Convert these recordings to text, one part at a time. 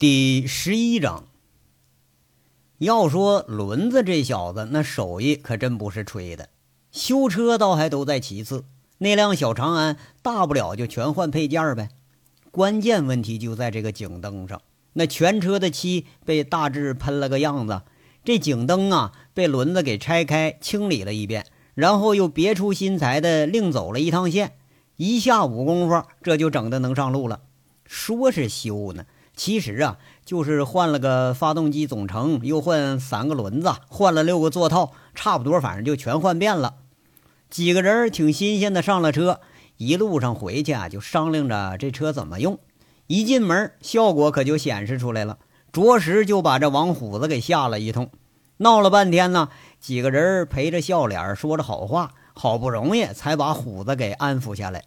第十一章。要说轮子这小子，那手艺可真不是吹的。修车倒还都在其次，那辆小长安大不了就全换配件呗。关键问题就在这个警灯上，那全车的漆被大致喷了个样子。这警灯啊，被轮子给拆开清理了一遍，然后又别出心裁的另走了一趟线。一下午功夫，这就整的能上路了。说是修呢。其实啊，就是换了个发动机总成，又换三个轮子，换了六个座套，差不多，反正就全换遍了。几个人挺新鲜的上了车，一路上回去啊，就商量着这车怎么用。一进门，效果可就显示出来了，着实就把这王虎子给吓了一通。闹了半天呢，几个人陪着笑脸，说着好话，好不容易才把虎子给安抚下来。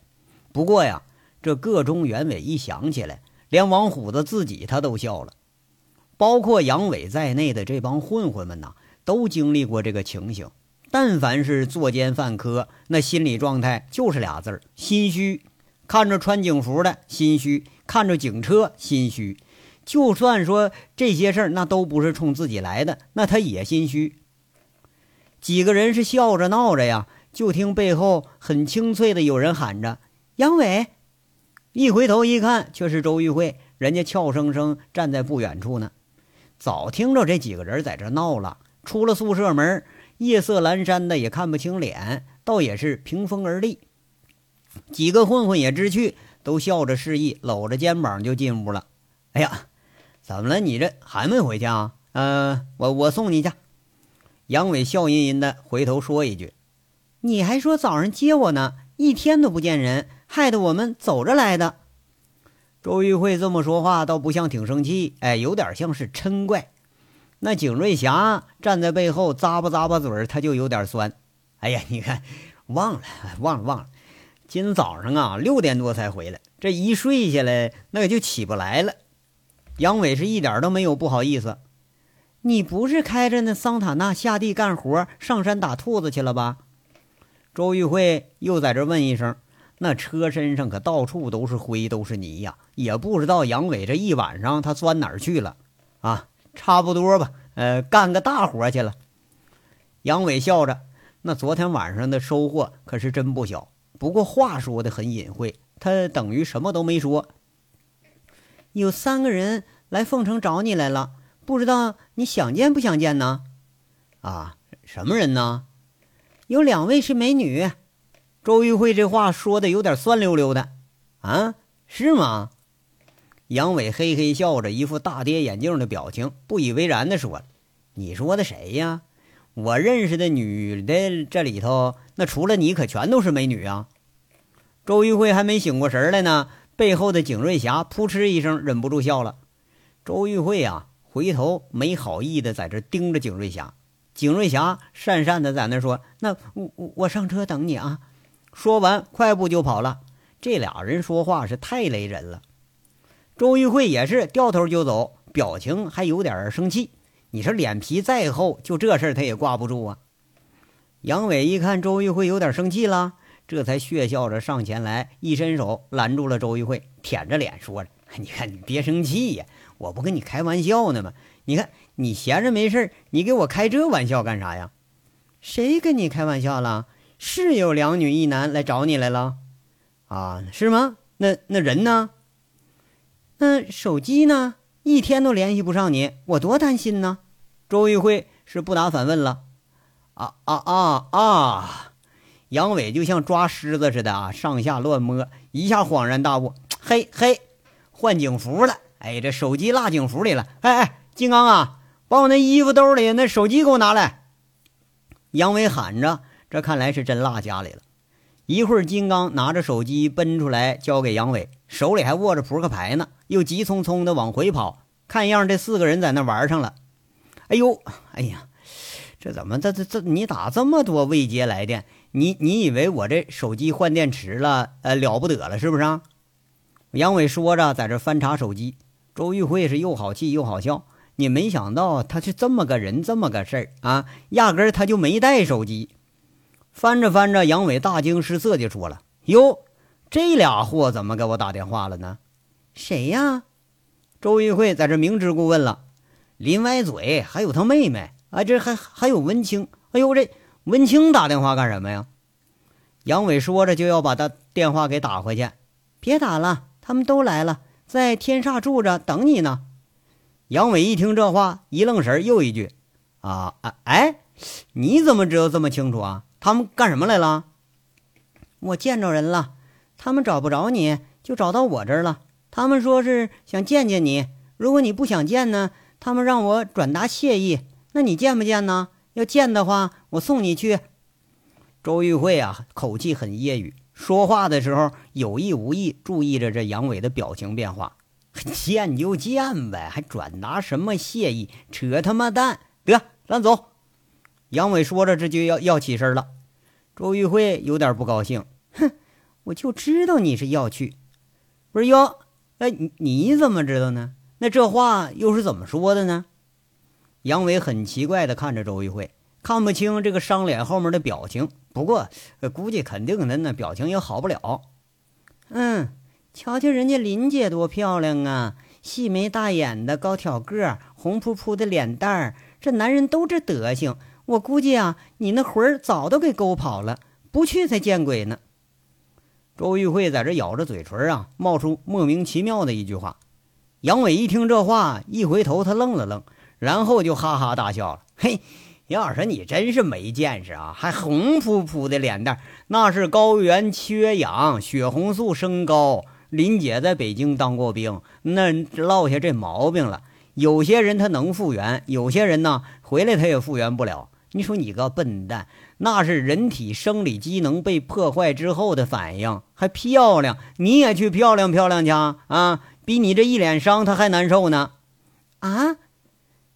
不过呀，这个中原委一想起来。连王虎子自己他都笑了，包括杨伟在内的这帮混混们呐，都经历过这个情形。但凡是作奸犯科，那心理状态就是俩字儿：心虚。看着穿警服的心虚，看着警车心虚。就算说这些事儿那都不是冲自己来的，那他也心虚。几个人是笑着闹着呀，就听背后很清脆的有人喊着：“杨伟。”一回头一看，却是周玉慧，人家俏生生站在不远处呢。早听着这几个人在这闹了，出了宿舍门，夜色阑珊的也看不清脸，倒也是屏风而立。几个混混也知趣，都笑着示意，搂着肩膀就进屋了。哎呀，怎么了？你这还没回去啊？呃，我我送你去。杨伟笑吟吟的回头说一句：“你还说早上接我呢，一天都不见人。”害得我们走着来的。周玉慧这么说话，倒不像挺生气，哎，有点像是嗔怪。那景瑞霞站在背后咂巴咂巴嘴儿，他就有点酸。哎呀，你看，忘了，忘了，忘了。今早上啊，六点多才回来，这一睡下来，那个就起不来了。杨伟是一点都没有不好意思。你不是开着那桑塔纳下地干活，上山打兔子去了吧？周玉慧又在这问一声。那车身上可到处都是灰，都是泥呀，也不知道杨伟这一晚上他钻哪儿去了啊？差不多吧，呃，干个大活去了。杨伟笑着，那昨天晚上的收获可是真不小。不过话说的很隐晦，他等于什么都没说。有三个人来凤城找你来了，不知道你想见不想见呢？啊，什么人呢？有两位是美女。周玉慧这话说的有点酸溜溜的，啊，是吗？杨伟嘿嘿笑着，一副大跌眼镜的表情，不以为然的说：“你说的谁呀？我认识的女的这里头，那除了你，可全都是美女啊！”周玉慧还没醒过神来呢，背后的景瑞霞扑哧一声忍不住笑了。周玉慧啊，回头没好意的在这盯着景瑞霞。景瑞霞讪讪的在那说：“那我我我上车等你啊。”说完，快步就跑了。这俩人说话是太雷人了。周玉慧也是掉头就走，表情还有点生气。你说脸皮再厚，就这事儿他也挂不住啊。杨伟一看周玉慧有点生气了，这才血笑着上前来，一伸手拦住了周玉慧，舔着脸说着：“你看，你别生气呀，我不跟你开玩笑呢吗？你看你闲着没事你给我开这玩笑干啥呀？谁跟你开玩笑了？”是有两女一男来找你来了，啊，是吗？那那人呢？那手机呢？一天都联系不上你，我多担心呢。周玉慧是不答反问了。啊啊啊啊！杨伟就像抓虱子似的啊，上下乱摸，一下恍然大悟，嘿嘿，换警服了。哎，这手机落警服里了。哎哎，金刚啊，把我那衣服兜里那手机给我拿来。杨伟喊着。这看来是真落家里了。一会儿，金刚拿着手机奔出来，交给杨伟，手里还握着扑克牌呢，又急匆匆的往回跑。看样，这四个人在那玩上了。哎呦，哎呀，这怎么这这这？你打这么多未接来电？你你以为我这手机换电池了？呃，了不得了，是不是？啊？杨伟说着，在这翻查手机。周玉慧是又好气又好笑。你没想到他是这么个人，这么个事儿啊？压根儿他就没带手机。翻着翻着，杨伟大惊失色，就说了：“哟，这俩货怎么给我打电话了呢？谁呀？周玉慧在这明知故问了，林歪嘴还有他妹妹，啊，这还还有文清。哎呦，这文清打电话干什么呀？杨伟说着就要把他电话给打回去。别打了，他们都来了，在天煞住着等你呢。杨伟一听这话，一愣神，又一句：“啊啊哎，你怎么知道这么清楚啊？他们干什么来了？”我见着人了，他们找不着你，就找到我这儿了。他们说是想见见你，如果你不想见呢，他们让我转达谢意。那你见不见呢？要见的话，我送你去。周玉慧啊，口气很揶揄，说话的时候有意无意注意着这杨伟的表情变化。见就见呗，还转达什么谢意？扯他妈蛋！得，咱走。杨伟说着，这就要要起身了。周玉慧有点不高兴，哼，我就知道你是要去。不是哟。哎，你你怎么知道呢？那这话又是怎么说的呢？杨伟很奇怪地看着周玉慧，看不清这个伤脸后面的表情。不过估计肯定的，那表情也好不了。嗯，瞧瞧人家林姐多漂亮啊，细眉大眼的，高挑个，红扑扑的脸蛋儿，这男人都这德行。我估计啊，你那魂儿早都给勾跑了，不去才见鬼呢。周玉慧在这咬着嘴唇啊，冒出莫名其妙的一句话。杨伟一听这话，一回头，他愣了愣，然后就哈哈大笑了。嘿，杨老师，你真是没见识啊！还红扑扑的脸蛋，那是高原缺氧，血红素升高。林姐在北京当过兵，那落下这毛病了。有些人他能复原，有些人呢，回来他也复原不了。你说你个笨蛋！那是人体生理机能被破坏之后的反应，还漂亮？你也去漂亮漂亮去啊！比你这一脸伤他还难受呢！啊！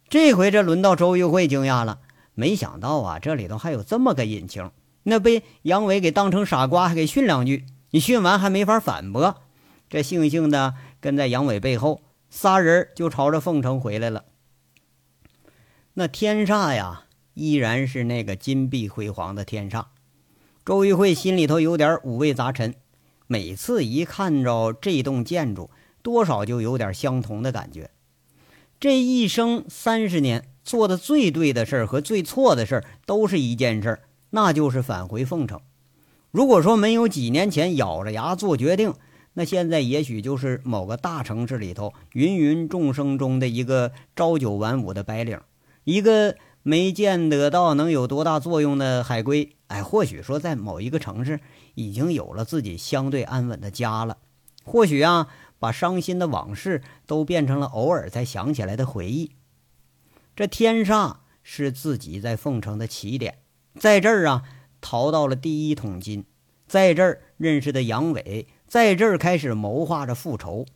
这回这轮到周玉慧惊讶了，没想到啊，这里头还有这么个隐情。那被杨伟给当成傻瓜，还给训两句。你训完还没法反驳，这悻悻的跟在杨伟背后，仨人就朝着凤城回来了。那天煞呀！依然是那个金碧辉煌的天上，周玉慧心里头有点五味杂陈。每次一看着这栋建筑，多少就有点相同的感觉。这一生三十年，做的最对的事儿和最错的事儿都是一件事儿，那就是返回凤城。如果说没有几年前咬着牙做决定，那现在也许就是某个大城市里头芸芸众生中的一个朝九晚五的白领，一个。没见得到能有多大作用的海龟，哎，或许说在某一个城市已经有了自己相对安稳的家了，或许啊，把伤心的往事都变成了偶尔才想起来的回忆。这天煞是自己在凤城的起点，在这儿啊淘到了第一桶金，在这儿认识的杨伟，在这儿开始谋划着复仇，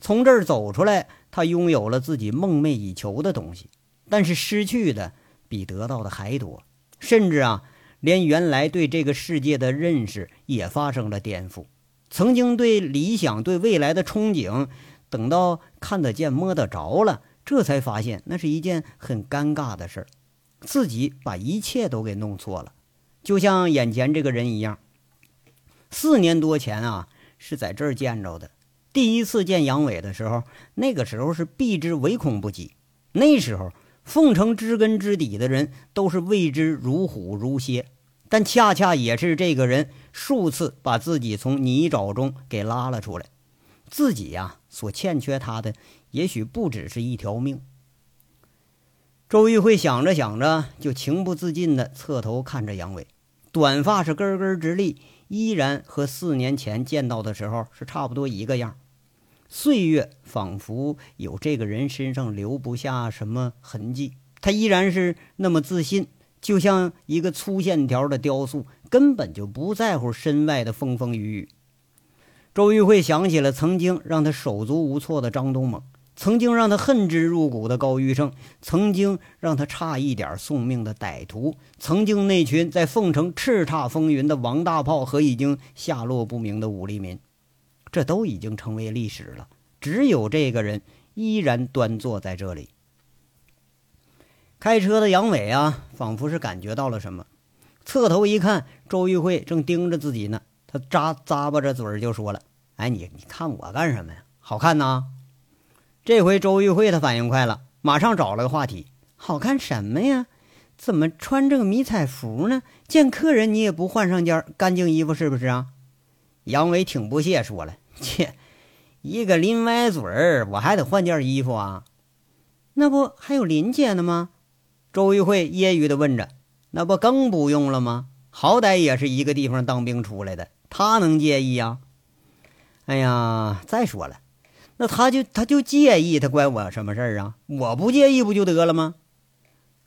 从这儿走出来，他拥有了自己梦寐以求的东西。但是失去的比得到的还多，甚至啊，连原来对这个世界的认识也发生了颠覆。曾经对理想、对未来的憧憬，等到看得见、摸得着了，这才发现那是一件很尴尬的事儿，自己把一切都给弄错了。就像眼前这个人一样，四年多前啊，是在这儿见着的。第一次见杨伟的时候，那个时候是避之唯恐不及，那时候。凤城知根知底的人都是畏之如虎如蝎，但恰恰也是这个人数次把自己从泥沼中给拉了出来。自己呀，所欠缺他的也许不只是一条命。周玉慧想着想着，就情不自禁地侧头看着杨伟，短发是根根直立，依然和四年前见到的时候是差不多一个样。岁月仿佛有这个人身上留不下什么痕迹，他依然是那么自信，就像一个粗线条的雕塑，根本就不在乎身外的风风雨雨。周玉慧想起了曾经让他手足无措的张东猛，曾经让他恨之入骨的高玉胜，曾经让他差一点送命的歹徒，曾经那群在凤城叱咤风云的王大炮和已经下落不明的武立民。这都已经成为历史了，只有这个人依然端坐在这里。开车的杨伟啊，仿佛是感觉到了什么，侧头一看，周玉慧正盯着自己呢。他咂咂巴着嘴就说了：“哎，你你看我干什么呀？好看呐！”这回周玉慧她反应快了，马上找了个话题：“好看什么呀？怎么穿这个迷彩服呢？见客人你也不换上件干净衣服，是不是啊？”杨伟挺不屑说了：“ 切，一个林歪嘴儿，我还得换件衣服啊？那不还有林姐呢吗？”周玉慧揶揄的问着：“那不更不用了吗？好歹也是一个地方当兵出来的，他能介意呀？”哎呀，再说了。那他就他就介意，他关我什么事儿啊？我不介意不就得了吗？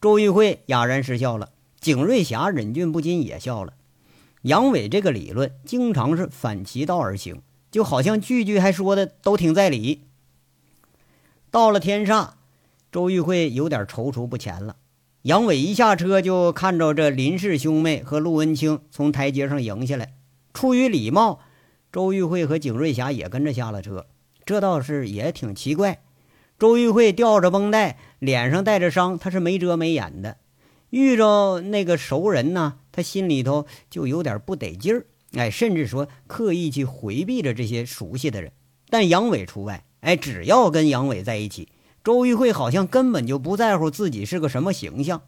周玉慧哑然失笑了，景瑞霞忍俊不禁也笑了。杨伟这个理论经常是反其道而行，就好像句句还说的都挺在理。到了天煞，周玉慧有点踌躇不前了。杨伟一下车就看着这林氏兄妹和陆文清从台阶上迎下来，出于礼貌，周玉慧和景瑞霞也跟着下了车。这倒是也挺奇怪，周玉慧吊着绷带，脸上带着伤，她是没遮没掩的。遇着那个熟人呢，她心里头就有点不得劲儿，哎，甚至说刻意去回避着这些熟悉的人。但杨伟除外，哎，只要跟杨伟在一起，周玉慧好像根本就不在乎自己是个什么形象。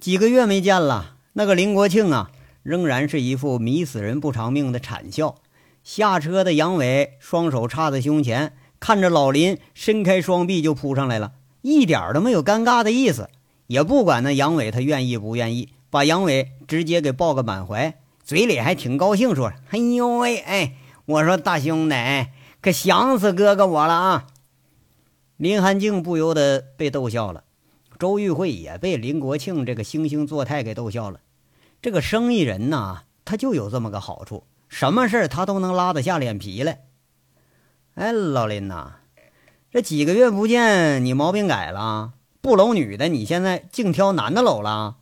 几个月没见了，那个林国庆啊，仍然是一副迷死人不偿命的惨笑。下车的杨伟双手插在胸前，看着老林，伸开双臂就扑上来了，一点都没有尴尬的意思，也不管那杨伟他愿意不愿意，把杨伟直接给抱个满怀，嘴里还挺高兴说：“哎呦喂，哎，我说大兄弟，可想死哥哥我了啊！”林寒静不由得被逗笑了，周玉慧也被林国庆这个惺惺作态给逗笑了。这个生意人呐，他就有这么个好处。什么事他都能拉得下脸皮来。哎，老林呐，这几个月不见，你毛病改了？不搂女的，你现在净挑男的搂了？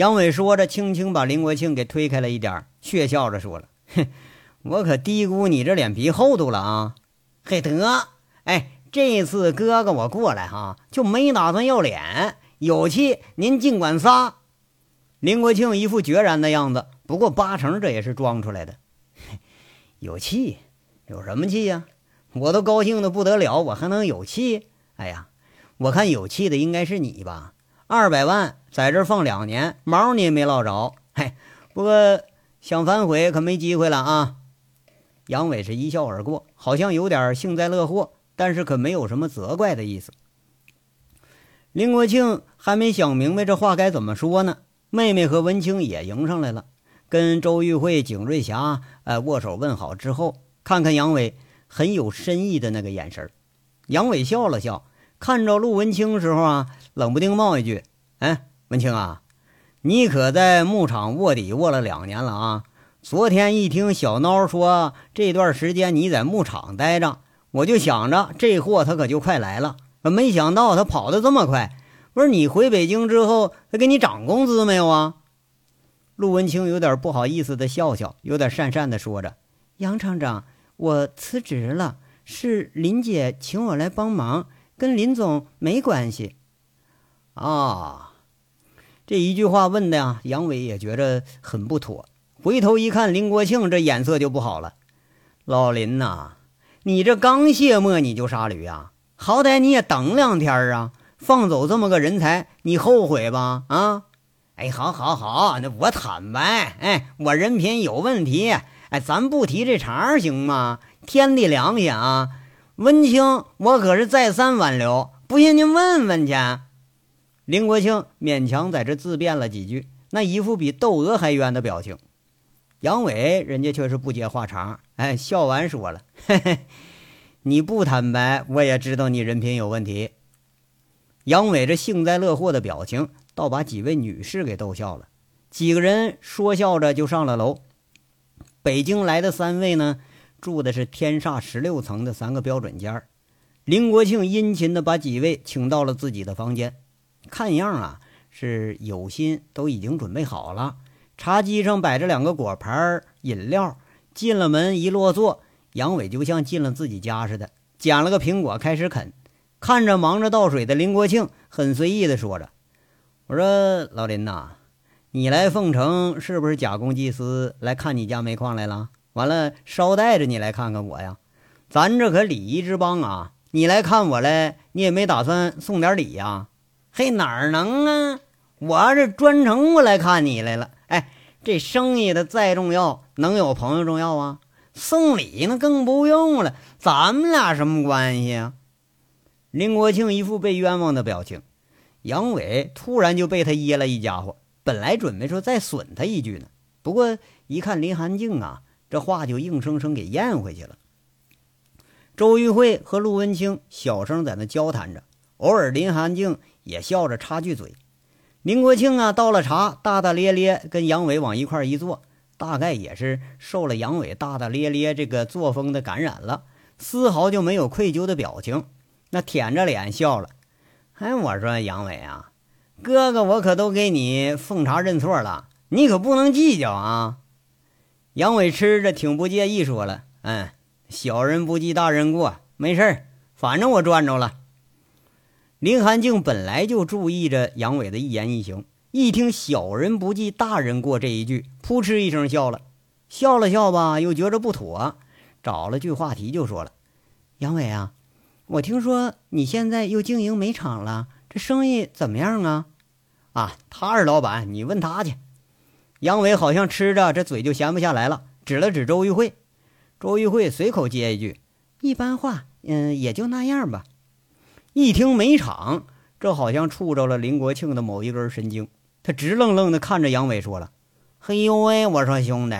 杨伟说着，轻轻把林国庆给推开了一点，却笑着说了：“哼，我可低估你这脸皮厚度了啊！嘿，得，哎，这次哥哥我过来哈，就没打算要脸，有气您尽管撒。”林国庆一副决然的样子。不过八成这也是装出来的，有气，有什么气呀？我都高兴的不得了，我还能有气？哎呀，我看有气的应该是你吧？二百万在这放两年，毛你也没捞着。嘿，不过想反悔可没机会了啊！杨伟是一笑而过，好像有点幸灾乐祸，但是可没有什么责怪的意思。林国庆还没想明白这话该怎么说呢，妹妹和文清也迎上来了。跟周玉慧、景瑞霞呃握手问好之后，看看杨伟很有深意的那个眼神杨伟笑了笑，看着陆文清时候啊，冷不丁冒一句：“哎，文清啊，你可在牧场卧底卧了两年了啊！昨天一听小孬说这段时间你在牧场待着，我就想着这货他可就快来了，没想到他跑得这么快。不是你回北京之后，他给你涨工资没有啊？”陆文清有点不好意思的笑笑，有点讪讪的说着：“杨厂长，我辞职了，是林姐请我来帮忙，跟林总没关系。”啊，这一句话问的呀，杨伟也觉着很不妥。回头一看，林国庆这眼色就不好了：“老林呐，你这刚卸磨你就杀驴啊？好歹你也等两天啊！放走这么个人才，你后悔吧？啊？”哎，好，好，好，那我坦白，哎，我人品有问题，哎，咱不提这茬行吗？天地良心啊，文清，我可是再三挽留，不信您问问去。林国庆勉强在这自辩了几句，那一副比窦娥还冤的表情。杨伟人家却是不接话茬，哎，笑完说了：“ 嘿嘿，你不坦白，我也知道你人品有问题。”杨伟这幸灾乐祸的表情。倒把几位女士给逗笑了，几个人说笑着就上了楼。北京来的三位呢，住的是天煞十六层的三个标准间林国庆殷勤的把几位请到了自己的房间，看样啊是有心，都已经准备好了。茶几上摆着两个果盘、饮料。进了门一落座，杨伟就像进了自己家似的，捡了个苹果开始啃，看着忙着倒水的林国庆，很随意的说着。我说老林呐，你来凤城是不是假公济私来看你家煤矿来了？完了捎带着你来看看我呀？咱这可礼仪之邦啊！你来看我来，你也没打算送点礼呀？嘿，哪儿能啊！我是专程过来看你来了。哎，这生意的再重要，能有朋友重要啊？送礼那更不用了，咱们俩什么关系啊？林国庆一副被冤枉的表情，杨伟突然就被他噎了一家伙。本来准备说再损他一句呢，不过一看林寒静啊，这话就硬生生给咽回去了。周玉慧和陆文清小声在那交谈着，偶尔林寒静也笑着插句嘴。林国庆啊，倒了茶，大大咧咧跟杨伟往一块一坐，大概也是受了杨伟大大咧咧这个作风的感染了，丝毫就没有愧疚的表情，那舔着脸笑了。哎，我说杨伟啊。哥哥，我可都给你奉茶认错了，你可不能计较啊！杨伟吃着挺不介意，说了：“嗯，小人不计大人过，没事儿，反正我赚着了。”林寒静本来就注意着杨伟的一言一行，一听“小人不计大人过”这一句，扑哧一声笑了，笑了笑吧，又觉着不妥，找了句话题就说了：“杨伟啊，我听说你现在又经营煤厂了。”这生意怎么样啊？啊，他是老板，你问他去。杨伟好像吃着这嘴就闲不下来了，指了指周玉慧。周玉慧随口接一句：“一般化，嗯，也就那样吧。”一听煤厂，这好像触着了林国庆的某一根神经，他直愣愣地看着杨伟，说了：“嘿呦喂，我说兄弟，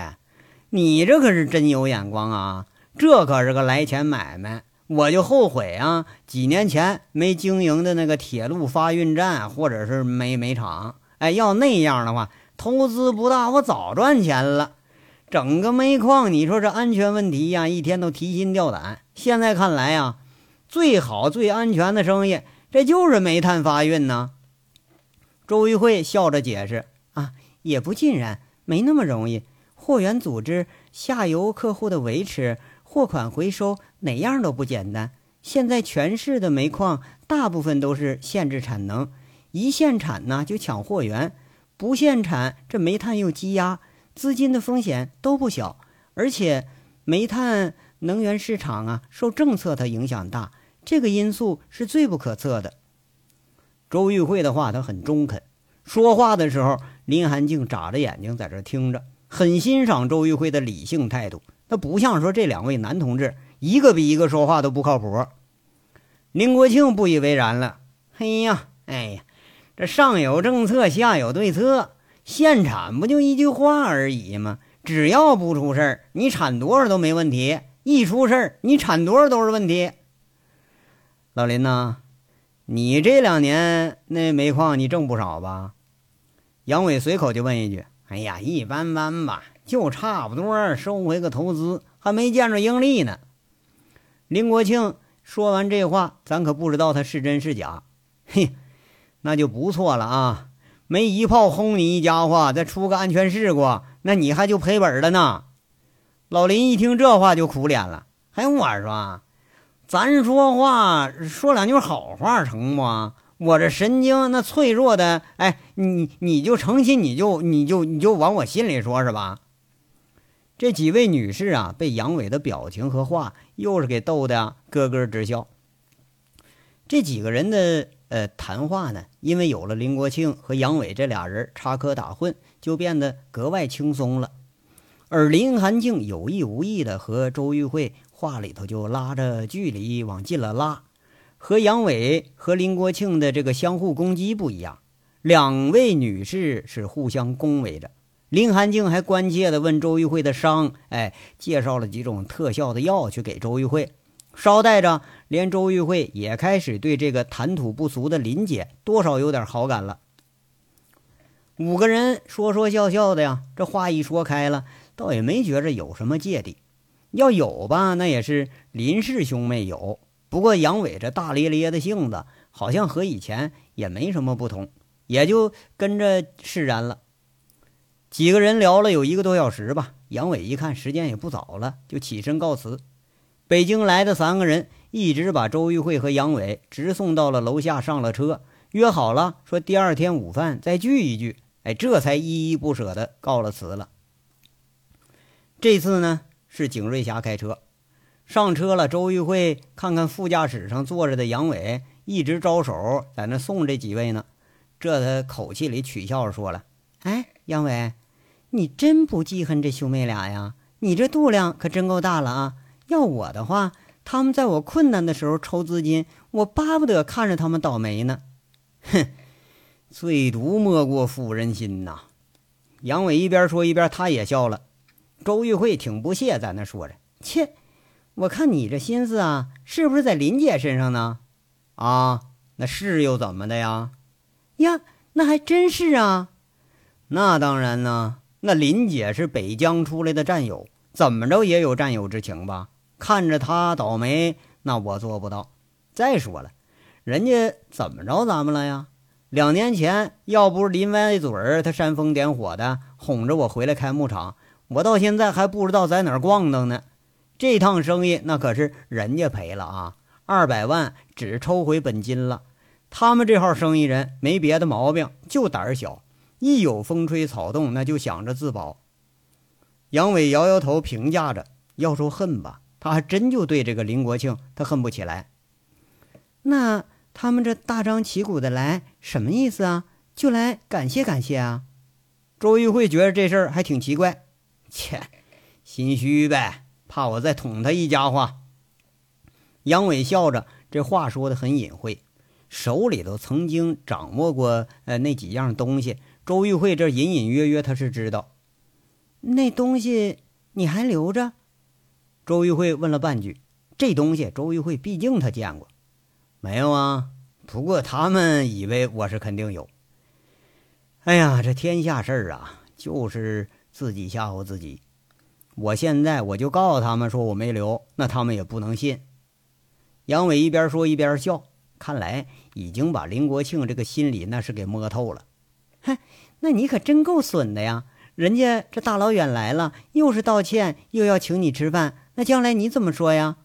你这可是真有眼光啊，这可是个来钱买卖。”我就后悔啊，几年前没经营的那个铁路发运站，或者是煤煤厂。哎，要那样的话，投资不大，我早赚钱了。整个煤矿，你说这安全问题呀，一天都提心吊胆。现在看来呀，最好最安全的生意，这就是煤炭发运呢。周玉慧笑着解释：“啊，也不尽然，没那么容易。货源组织、下游客户的维持、货款回收。”哪样都不简单。现在全市的煤矿大部分都是限制产能，一限产呢就抢货源，不限产这煤炭又积压，资金的风险都不小。而且煤炭能源市场啊受政策的影响大，这个因素是最不可测的。周玉慧的话他很中肯，说话的时候林寒静眨着眼睛在这听着，很欣赏周玉慧的理性态度。他不像说这两位男同志。一个比一个说话都不靠谱。林国庆不以为然了：“嘿呀，哎呀，这上有政策，下有对策，限产不就一句话而已吗？只要不出事儿，你产多少都没问题；一出事儿，你产多少都是问题。”老林呐，你这两年那煤矿你挣不少吧？杨伟随口就问一句：“哎呀，一般般吧，就差不多收回个投资，还没见着盈利呢。”林国庆说完这话，咱可不知道他是真是假。嘿，那就不错了啊！没一炮轰你一家伙，再出个安全事故，那你还就赔本了呢。老林一听这话就苦脸了。哎，我说，啊咱说话说两句好话成不？我这神经那脆弱的，哎，你你就诚心，你就你就你就往我心里说，是吧？这几位女士啊，被杨伟的表情和话又是给逗得咯咯直笑。这几个人的呃谈话呢，因为有了林国庆和杨伟这俩人插科打诨，就变得格外轻松了。而林寒静有意无意的和周玉慧话里头就拉着距离往近了拉，和杨伟和林国庆的这个相互攻击不一样，两位女士是互相恭维着。林寒静还关切地问周玉慧的伤，哎，介绍了几种特效的药去给周玉慧。捎带着，连周玉慧也开始对这个谈吐不俗的林姐多少有点好感了。五个人说说笑笑的呀，这话一说开了，倒也没觉着有什么芥蒂。要有吧，那也是林氏兄妹有。不过杨伟这大咧咧的性子，好像和以前也没什么不同，也就跟着释然了。几个人聊了有一个多小时吧，杨伟一看时间也不早了，就起身告辞。北京来的三个人一直把周玉慧和杨伟直送到了楼下，上了车，约好了说第二天午饭再聚一聚。哎，这才依依不舍的告了辞了。这次呢是景瑞霞开车，上车了，周玉慧看看副驾驶上坐着的杨伟，一直招手在那送这几位呢。这他口气里取笑着说了：“哎，杨伟，你真不记恨这兄妹俩呀？你这肚量可真够大了啊！要我的话，他们在我困难的时候抽资金，我巴不得看着他们倒霉呢。”哼，最毒莫过妇人心呐！杨伟一边说一边他也笑了。周玉慧挺不屑，在那说着：“切，我看你这心思啊，是不是在林姐身上呢？”“啊，那是又怎么的呀？”“呀，那还真是啊。”“那当然呢，那林姐是北疆出来的战友，怎么着也有战友之情吧？看着她倒霉，那我做不到。再说了，人家怎么着咱们了呀？两年前要不是林歪嘴儿，他煽风点火的哄着我回来开牧场。”我到现在还不知道在哪儿逛荡呢，这趟生意那可是人家赔了啊，二百万只抽回本金了。他们这号生意人没别的毛病，就胆儿小，一有风吹草动那就想着自保。杨伟摇摇头，评价着：“要说恨吧，他还真就对这个林国庆他恨不起来。那他们这大张旗鼓的来，什么意思啊？就来感谢感谢啊？”周玉慧觉得这事儿还挺奇怪。切，心虚呗，怕我再捅他一家伙。杨伟笑着，这话说的很隐晦，手里头曾经掌握过呃那几样东西。周玉慧这隐隐约约他是知道，那东西你还留着？周玉慧问了半句，这东西周玉慧毕竟他见过，没有啊。不过他们以为我是肯定有。哎呀，这天下事儿啊，就是。自己吓唬自己，我现在我就告诉他们说我没留，那他们也不能信。杨伟一边说一边笑，看来已经把林国庆这个心理那是给摸透了。哼，那你可真够损的呀！人家这大老远来了，又是道歉，又要请你吃饭，那将来你怎么说呀？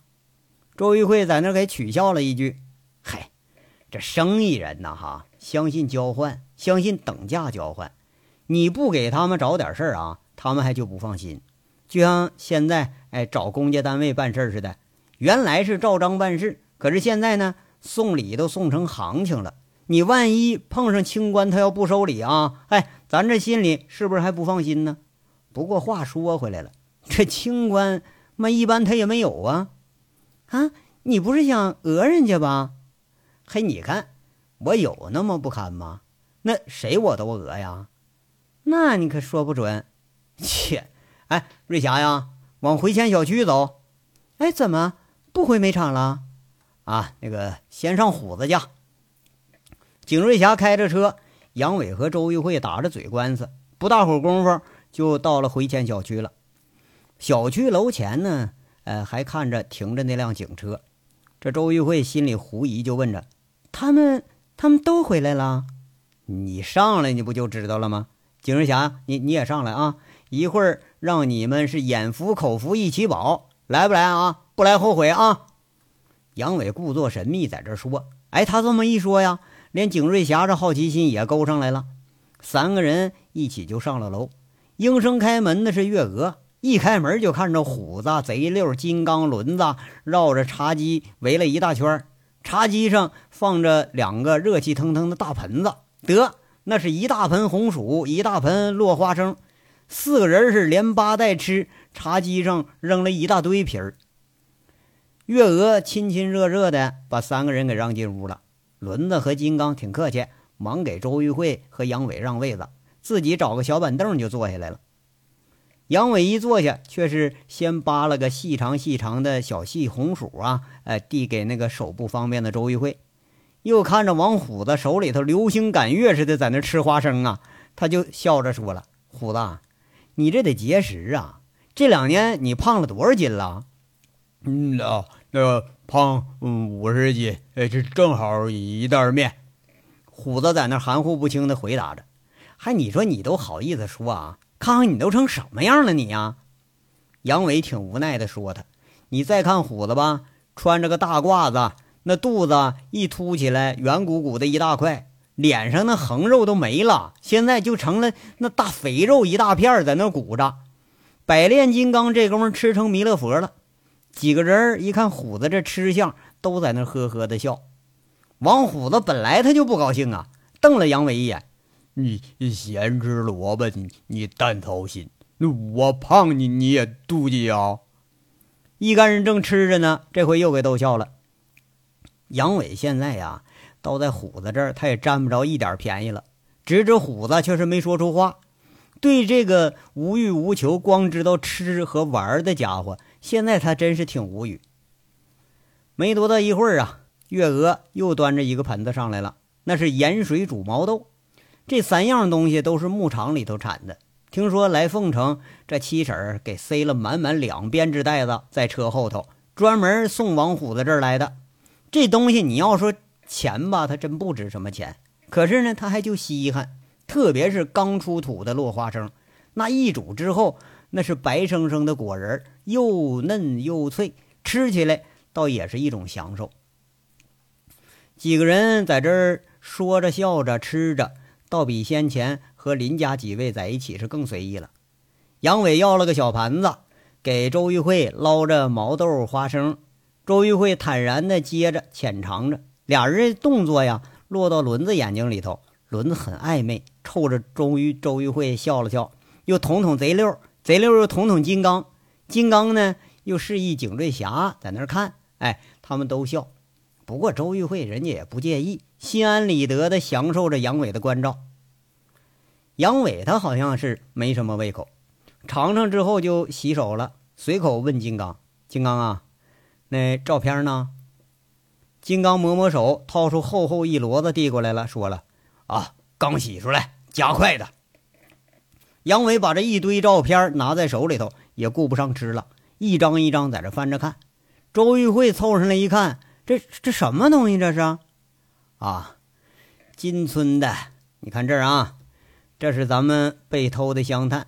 周玉慧在那给取笑了一句：“嗨，这生意人呐，哈，相信交换，相信等价交换。你不给他们找点事儿啊？”他们还就不放心，就像现在哎找公家单位办事似的，原来是照章办事，可是现在呢送礼都送成行情了。你万一碰上清官，他要不收礼啊，哎，咱这心里是不是还不放心呢？不过话说回来了，这清官嘛一般他也没有啊。啊，你不是想讹人家吧？嘿，你看我有那么不堪吗？那谁我都讹呀？那你可说不准。切，哎，瑞霞呀，往回迁小区走。哎，怎么不回煤场了？啊，那个先上虎子家。景瑞霞开着车，杨伟和周玉慧打着嘴官司，不大会儿功夫就到了回迁小区了。小区楼前呢，呃，还看着停着那辆警车。这周玉慧心里狐疑，就问着：“他们，他们都回来了？你上来，你不就知道了吗？”景瑞霞，你你也上来啊！一会儿让你们是眼福口福一起饱，来不来啊？不来后悔啊！杨伟故作神秘在这说：“哎，他这么一说呀，连景瑞霞这好奇心也勾上来了。”三个人一起就上了楼。应声开门的是月娥，一开门就看着虎子、贼六、金刚、轮子绕着茶几围了一大圈茶几上放着两个热气腾腾的大盆子，得那是一大盆红薯，一大盆落花生。四个人是连扒带吃，茶几上扔了一大堆皮儿。月娥亲亲热热的把三个人给让进屋了。轮子和金刚挺客气，忙给周玉慧和杨伟让位子，自己找个小板凳就坐下来了。杨伟一坐下，却是先扒了个细长细长的小细红薯啊，呃，递给那个手不方便的周玉慧，又看着王虎子手里头流星赶月似的在那吃花生啊，他就笑着说了：“虎子。”你这得节食啊！这两年你胖了多少斤了？嗯啊，那个胖嗯五十斤，哎，这正好一袋面。虎子在那含糊不清的回答着。还你说你都好意思说啊？看看你都成什么样了你呀！杨伟挺无奈的说他，你再看虎子吧，穿着个大褂子，那肚子一凸起来，圆鼓鼓的一大块。脸上那横肉都没了，现在就成了那大肥肉一大片在那鼓着。百炼金刚这功夫吃成弥勒佛了，几个人一看虎子这吃相，都在那呵呵的笑。王虎子本来他就不高兴啊，瞪了杨伟一眼：“你咸吃萝卜，你你蛋操心。我胖你你也妒忌啊？”一干人正吃着呢，这回又给逗笑了。杨伟现在呀，倒在虎子这儿，他也占不着一点便宜了。指指虎子，却是没说出话。对这个无欲无求、光知道吃和玩的家伙，现在他真是挺无语。没多大一会儿啊，月娥又端着一个盆子上来了，那是盐水煮毛豆。这三样东西都是牧场里头产的。听说来凤城，这七婶儿给塞了满满两编织袋子在车后头，专门送王虎子这儿来的。这东西你要说钱吧，它真不值什么钱。可是呢，它还就稀罕，特别是刚出土的落花生，那一煮之后，那是白生生的果仁，又嫩又脆，吃起来倒也是一种享受。几个人在这儿说着笑着吃着，倒比先前和林家几位在一起是更随意了。杨伟要了个小盘子，给周玉慧捞着毛豆花生。周玉慧坦然地接着浅尝着，俩人动作呀，落到轮子眼睛里头，轮子很暧昧，冲着周玉周玉慧笑了笑，又捅捅贼溜，贼溜又捅捅金刚，金刚呢又示意景瑞霞在那儿看，哎，他们都笑。不过周玉慧人家也不介意，心安理得的享受着杨伟的关照。杨伟他好像是没什么胃口，尝尝之后就洗手了，随口问金刚：“金刚啊。”那照片呢？金刚抹抹手，掏出厚厚一摞子递过来了，说了：“啊，刚洗出来，加快的。”杨伟把这一堆照片拿在手里头，也顾不上吃了，一张一张在这翻着看。周玉慧凑上来一看，这这什么东西？这是？啊，金村的。你看这儿啊，这是咱们被偷的香炭。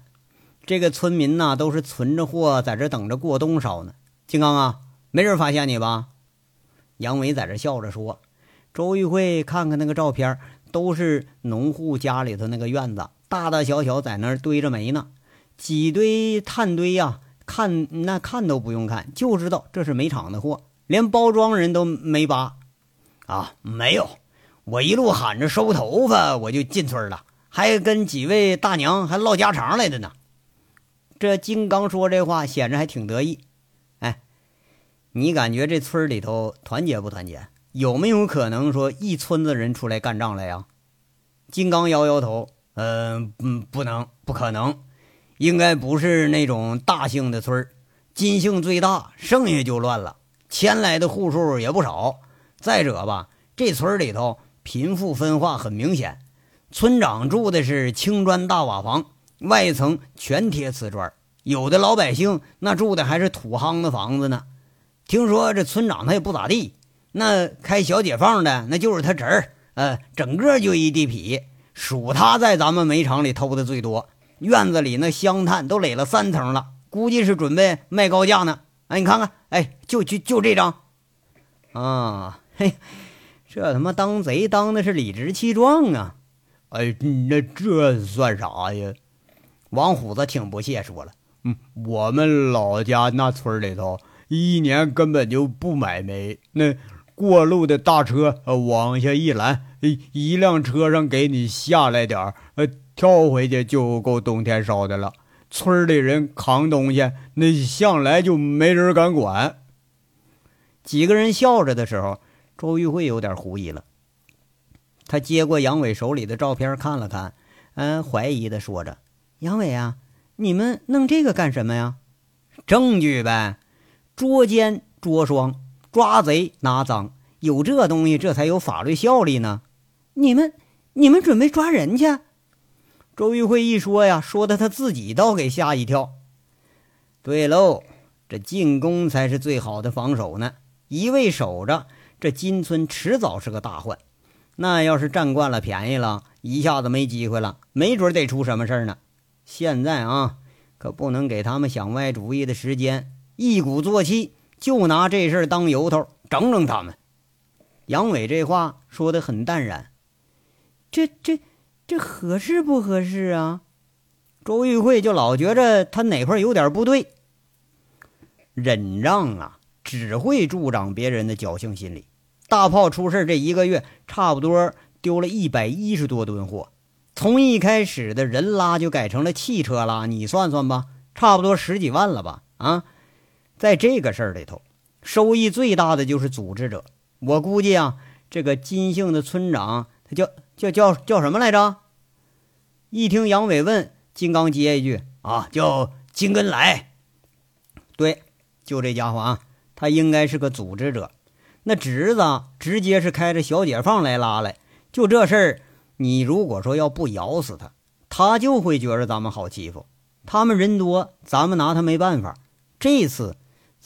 这个村民呐，都是存着货在这等着过冬烧呢。金刚啊。没人发现你吧？杨伟在这笑着说。周玉慧看看那个照片，都是农户家里头那个院子，大大小小在那儿堆着煤呢，几堆炭堆呀，看那看都不用看，就知道这是煤厂的货，连包装人都没扒。啊，没有，我一路喊着收头发，我就进村了，还跟几位大娘还唠家常来的呢。这金刚说这话，显着还挺得意。你感觉这村里头团结不团结？有没有可能说一村子人出来干仗来呀？金刚摇摇头，嗯嗯，不能，不可能，应该不是那种大姓的村金姓最大，剩下就乱了。迁来的户数也不少。再者吧，这村里头贫富分化很明显，村长住的是青砖大瓦房，外层全贴瓷砖，有的老百姓那住的还是土夯的房子呢。听说这村长他也不咋地，那开小解放的那就是他侄儿，呃，整个就一地痞，数他在咱们煤厂里偷的最多，院子里那香炭都垒了三层了，估计是准备卖高价呢。哎，你看看，哎，就就就这张，啊，嘿，这他妈当贼当的是理直气壮啊！哎，那这算啥呀？王虎子挺不屑说了，嗯，我们老家那村里头。一年根本就不买煤，那过路的大车往下一拦，一辆车上给你下来点儿，呃，跳回去就够冬天烧的了。村里人扛东西，那向来就没人敢管。几个人笑着的时候，周玉慧有点狐疑了。他接过杨伟手里的照片看了看，嗯，怀疑的说着：“杨伟啊，你们弄这个干什么呀？证据呗。”捉奸捉双，抓贼拿赃，有这东西，这才有法律效力呢。你们，你们准备抓人去？周玉慧一说呀，说的他自己倒给吓一跳。对喽，这进攻才是最好的防守呢。一味守着，这金村迟早是个大患。那要是占惯了便宜了，一下子没机会了，没准得出什么事儿呢。现在啊，可不能给他们想歪主意的时间。一鼓作气，就拿这事儿当由头整整他们。杨伟这话说的很淡然，这这这合适不合适啊？周玉慧就老觉着他哪块有点不对。忍让啊，只会助长别人的侥幸心理。大炮出事这一个月，差不多丢了一百一十多吨货。从一开始的人拉就改成了汽车拉，你算算吧，差不多十几万了吧？啊，在这个事儿里头，收益最大的就是组织者。我估计啊，这个金姓的村长，他叫叫叫叫什么来着？一听杨伟问，金刚接一句：“啊，叫金根来。”对，就这家伙啊，他应该是个组织者。那侄子直接是开着小解放来拉来，就这事儿，你如果说要不咬死他，他就会觉着咱们好欺负。他们人多，咱们拿他没办法。这次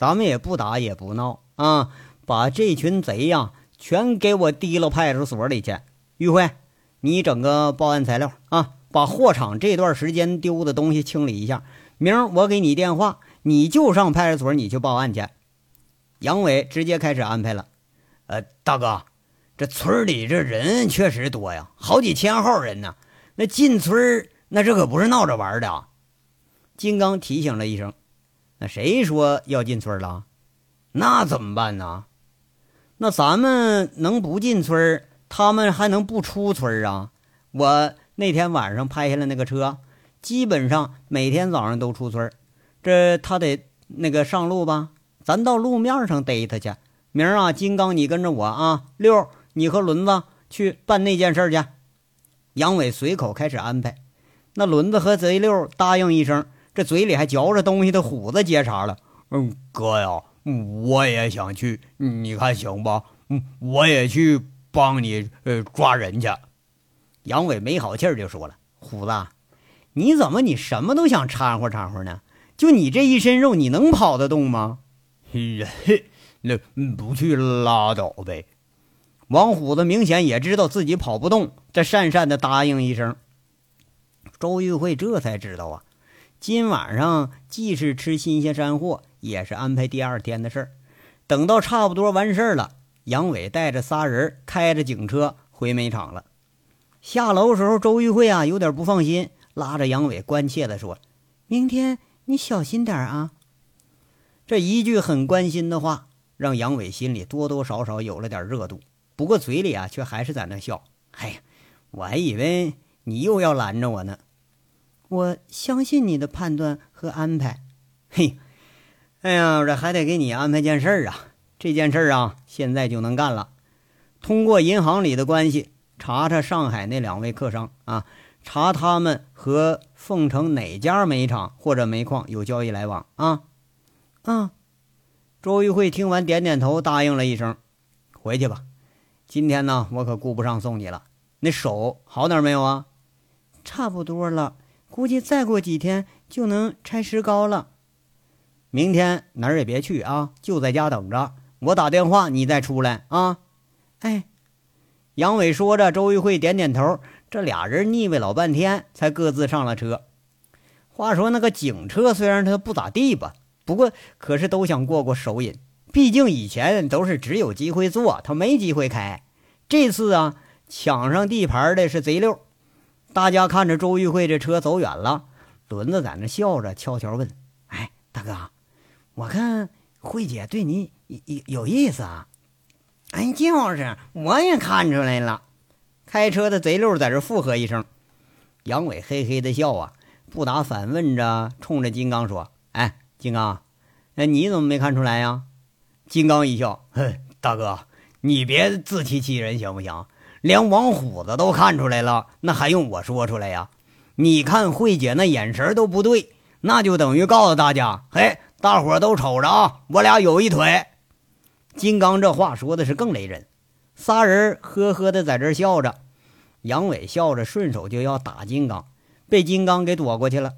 咱们也不打也不闹啊，把这群贼呀全给我提了派出所里去。玉慧，你整个报案材料啊，把货场这段时间丢的东西清理一下。明儿我给你电话，你就上派出所，你去报案去。杨伟直接开始安排了。呃，大哥，这村里这人确实多呀，好几千号人呢。那进村那这可不是闹着玩的。金刚提醒了一声：“那谁说要进村了？那怎么办呢？那咱们能不进村，他们还能不出村啊？我那天晚上拍下来那个车，基本上每天早上都出村。这他得那个上路吧？咱到路面上逮他去。”明儿啊，金刚，你跟着我啊！六，你和轮子去办那件事去。杨伟随口开始安排。那轮子和贼六答应一声，这嘴里还嚼着东西的虎子接茬了：“嗯，哥呀，我也想去，你看行不？嗯，我也去帮你呃抓人去。”杨伟没好气儿就说了：“虎子，你怎么你什么都想掺和掺和呢？就你这一身肉，你能跑得动吗？”嘿嘿。那不去拉倒呗。王虎子明显也知道自己跑不动，这讪讪的答应一声。周玉慧这才知道啊，今晚上既是吃新鲜山货，也是安排第二天的事儿。等到差不多完事儿了，杨伟带着仨人开着警车回煤场了。下楼时候，周玉慧啊有点不放心，拉着杨伟关切的说：“明天你小心点啊。”这一句很关心的话。让杨伟心里多多少少有了点热度，不过嘴里啊却还是在那笑。哎呀，我还以为你又要拦着我呢。我相信你的判断和安排。嘿，哎呀，这还得给你安排件事儿啊。这件事儿啊，现在就能干了。通过银行里的关系，查查上海那两位客商啊，查他们和凤城哪家煤厂或者煤矿有交易来往啊。嗯。周玉慧听完，点点头，答应了一声：“回去吧。今天呢，我可顾不上送你了。那手好点没有啊？差不多了，估计再过几天就能拆石膏了。明天哪儿也别去啊，就在家等着。我打电话，你再出来啊。”哎，杨伟说着，周玉慧点点头。这俩人腻歪老半天，才各自上了车。话说那个警车虽然它不咋地吧。不过，可是都想过过手瘾，毕竟以前都是只有机会坐，他没机会开。这次啊，抢上地盘的是贼溜。大家看着周玉慧这车走远了，轮子在那笑着，悄悄问：“哎，大哥，我看慧姐对你有有意思啊？”“哎，就是，我也看出来了。”开车的贼溜在这附和一声。杨伟嘿嘿的笑啊，不打反问着，冲着金刚说：“哎。”金刚，那你怎么没看出来呀？金刚一笑，哼，大哥，你别自欺欺人行不行？连王虎子都看出来了，那还用我说出来呀？你看慧姐那眼神都不对，那就等于告诉大家，嘿，大伙都瞅着啊，我俩有一腿。金刚这话说的是更雷人，仨人呵呵的在这笑着。杨伟笑着顺手就要打金刚，被金刚给躲过去了。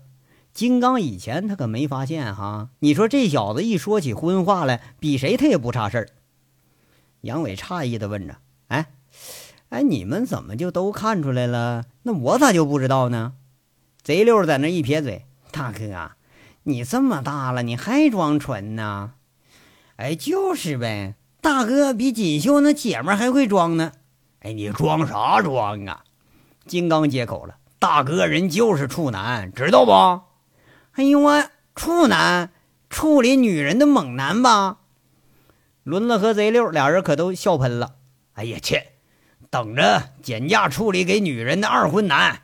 金刚以前他可没发现哈，你说这小子一说起荤话来，比谁他也不差事儿。杨伟诧异的问着：“哎，你们怎么就都看出来了？那我咋就不知道呢？”贼溜在那一撇嘴：“大哥，你这么大了，你还装纯呢？哎，就是呗，大哥比锦绣那姐们还会装呢。哎，你装啥装啊？”金刚接口了：“大哥人就是处男，知道不？”哎呦我处男，处理女人的猛男吧？轮子和贼六俩人可都笑喷了。哎呀切，等着减价处理给女人的二婚男。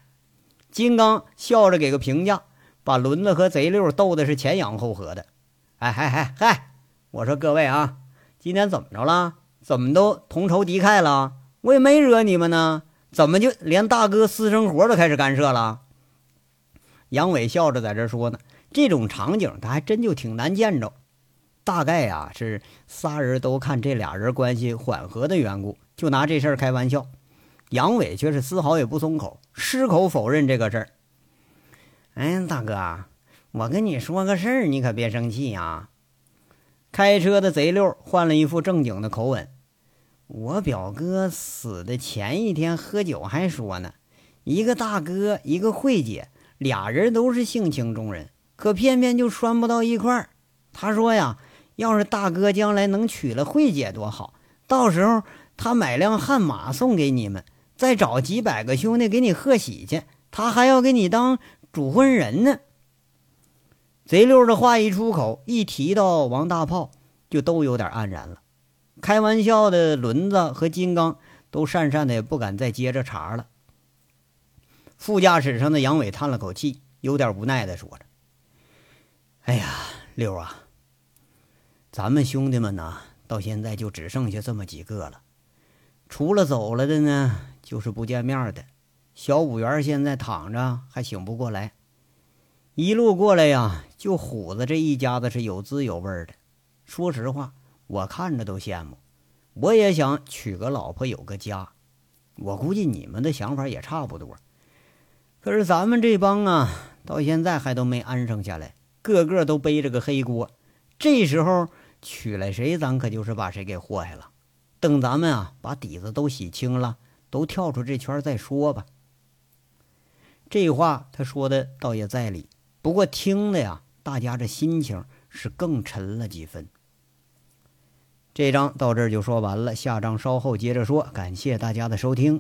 金刚笑着给个评价，把轮子和贼六逗的是前仰后合的。哎嗨嗨嗨！我说各位啊，今天怎么着了？怎么都同仇敌忾了？我也没惹你们呢，怎么就连大哥私生活都开始干涉了？杨伟笑着在这说呢。这种场景他还真就挺难见着。大概呀是仨人都看这俩人关系缓和的缘故，就拿这事儿开玩笑。杨伟却是丝毫也不松口，矢口否认这个事儿。哎，大哥，我跟你说个事儿，你可别生气呀。开车的贼六换了一副正经的口吻：“我表哥死的前一天喝酒还说呢，一个大哥，一个慧姐，俩人都是性情中人，可偏偏就拴不到一块儿。他说呀，要是大哥将来能娶了慧姐多好，到时候他买辆悍马送给你们，再找几百个兄弟给你贺喜去，他还要给你当主婚人呢。”贼六的话一出口，一提到王大炮，就都有点黯然了。开玩笑的轮子和金刚都讪讪的，不敢再接着茬了。副驾驶上的杨伟叹了口气，有点无奈的说着：“哎呀，六啊，咱们兄弟们呢，到现在就只剩下这么几个了。除了走了的呢，就是不见面的。小五元现在躺着，还醒不过来。”一路过来呀，就虎子这一家子是有滋有味的。说实话，我看着都羡慕。我也想娶个老婆，有个家。我估计你们的想法也差不多。可是咱们这帮啊，到现在还都没安生下来，个个都背着个黑锅。这时候娶来谁，咱可就是把谁给祸害了。等咱们啊，把底子都洗清了，都跳出这圈再说吧。这话他说的倒也在理。不过听的呀，大家这心情是更沉了几分。这章到这儿就说完了，下章稍后接着说。感谢大家的收听。